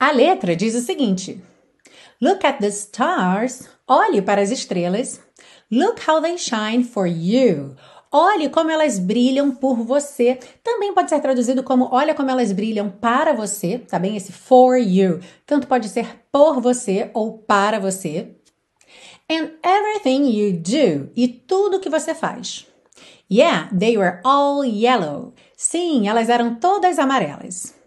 A letra diz o seguinte: Look at the stars. Olhe para as estrelas. Look how they shine for you. Olhe como elas brilham por você. Também pode ser traduzido como olha como elas brilham para você, tá bem? Esse for you. Tanto pode ser por você ou para você. And everything you do. E tudo que você faz. Yeah, they were all yellow. Sim, elas eram todas amarelas.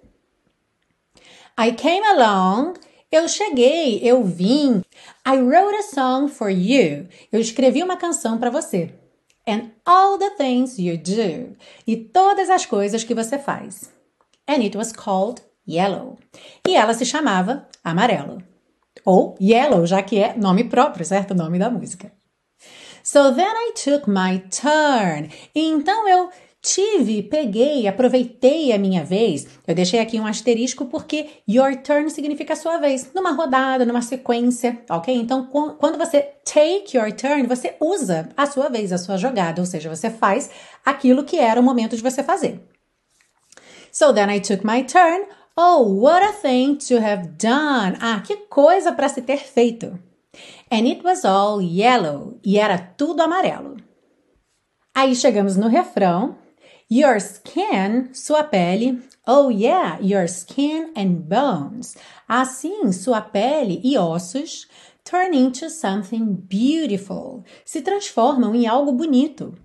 I came along. Eu cheguei, eu vim. I wrote a song for you. Eu escrevi uma canção para você. And all the things you do. E todas as coisas que você faz. And it was called Yellow. E ela se chamava Amarelo. Ou Yellow, já que é nome próprio, certo? Nome da música. So then I took my turn. Então eu tive, peguei, aproveitei a minha vez. Eu deixei aqui um asterisco porque your turn significa sua vez, numa rodada, numa sequência, ok? Então, quando você take your turn, você usa a sua vez, a sua jogada, ou seja, você faz aquilo que era o momento de você fazer. So then I took my turn. Oh, what a thing to have done! Ah, que coisa para se ter feito! And it was all yellow. E era tudo amarelo. Aí chegamos no refrão. Your skin, sua pele. Oh yeah, your skin and bones. Assim, sua pele e ossos turn into something beautiful. Se transformam em algo bonito.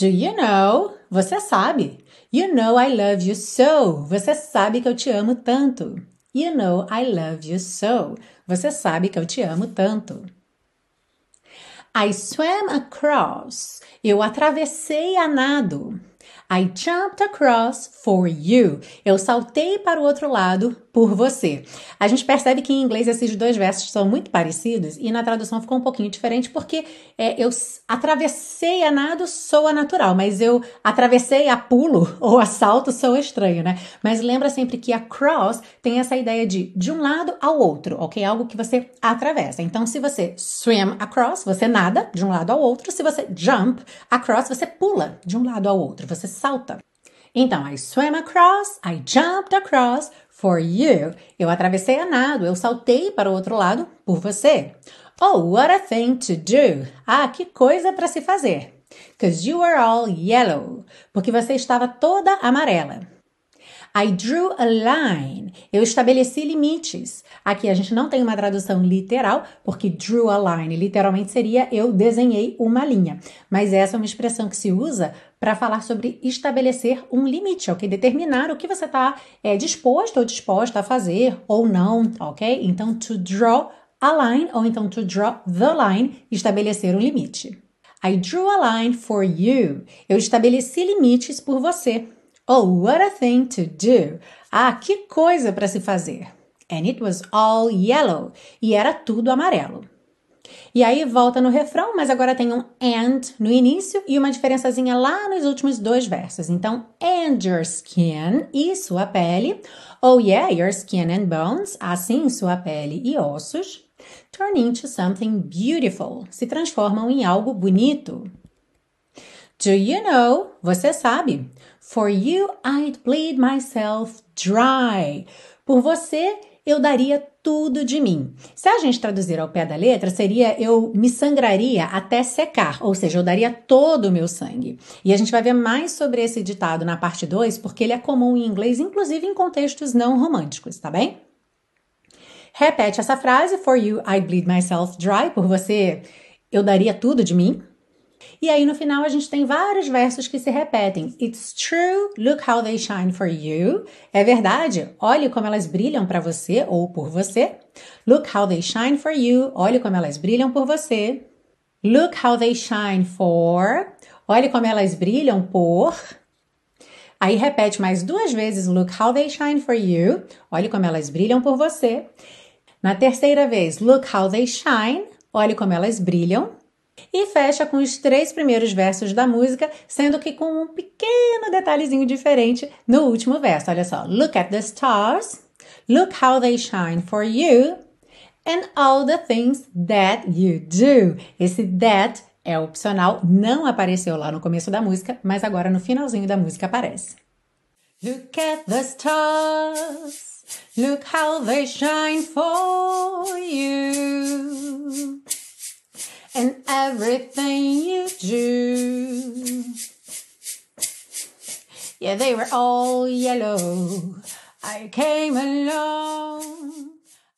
Do you know? Você sabe. You know I love you so. Você sabe que eu te amo tanto. You know I love you so. Você sabe que eu te amo tanto. I swam across. Eu atravessei a nado. I jumped across for you. Eu saltei para o outro lado por você. A gente percebe que em inglês esses dois versos são muito parecidos e na tradução ficou um pouquinho diferente porque é, eu atravessei a nado soa natural, mas eu atravessei a pulo ou a salto soa estranho, né? Mas lembra sempre que across tem essa ideia de de um lado ao outro, ok? Algo que você atravessa. Então, se você swim across, você nada de um lado ao outro. Se você jump across, você pula de um lado ao outro. Você salta. Então, I swam across, I jumped across for you. Eu atravessei a nado, eu saltei para o outro lado por você. Oh, what a thing to do! Ah, que coisa para se fazer! Because you were all yellow. Porque você estava toda amarela. I drew a line. Eu estabeleci limites. Aqui a gente não tem uma tradução literal, porque drew a line literalmente seria eu desenhei uma linha. Mas essa é uma expressão que se usa para falar sobre estabelecer um limite, ok? Determinar o que você está é, disposto ou disposta a fazer ou não, ok? Então, to draw a line ou então to draw the line, estabelecer um limite. I drew a line for you. Eu estabeleci limites por você. Oh, what a thing to do! Ah, que coisa para se fazer! And it was all yellow. E era tudo amarelo. E aí volta no refrão, mas agora tem um and no início e uma diferençazinha lá nos últimos dois versos. Então, and your skin e sua pele. Oh yeah, your skin and bones. Assim, sua pele e ossos. Turn into something beautiful. Se transformam em algo bonito. Do you know? Você sabe. For you I'd bleed myself dry. Por você eu daria tudo de mim. Se a gente traduzir ao pé da letra, seria eu me sangraria até secar, ou seja, eu daria todo o meu sangue. E a gente vai ver mais sobre esse ditado na parte 2, porque ele é comum em inglês, inclusive em contextos não românticos, tá bem? Repete essa frase: For you I'd bleed myself dry. Por você eu daria tudo de mim. E aí no final a gente tem vários versos que se repetem. It's true, look how they shine for you. É verdade, olhe como elas brilham para você ou por você. Look how they shine for you. Olhe como elas brilham por você. Look how they shine for. Olhe como elas brilham por. Aí repete mais duas vezes look how they shine for you. Olhe como elas brilham por você. Na terceira vez, look how they shine. Olhe como elas brilham e fecha com os três primeiros versos da música, sendo que com um pequeno detalhezinho diferente no último verso. Olha só: Look at the stars, look how they shine for you, and all the things that you do. Esse that é opcional, não apareceu lá no começo da música, mas agora no finalzinho da música aparece. Look at the stars. Look how they shine for you. And everything you do. Yeah, they were all yellow. I came along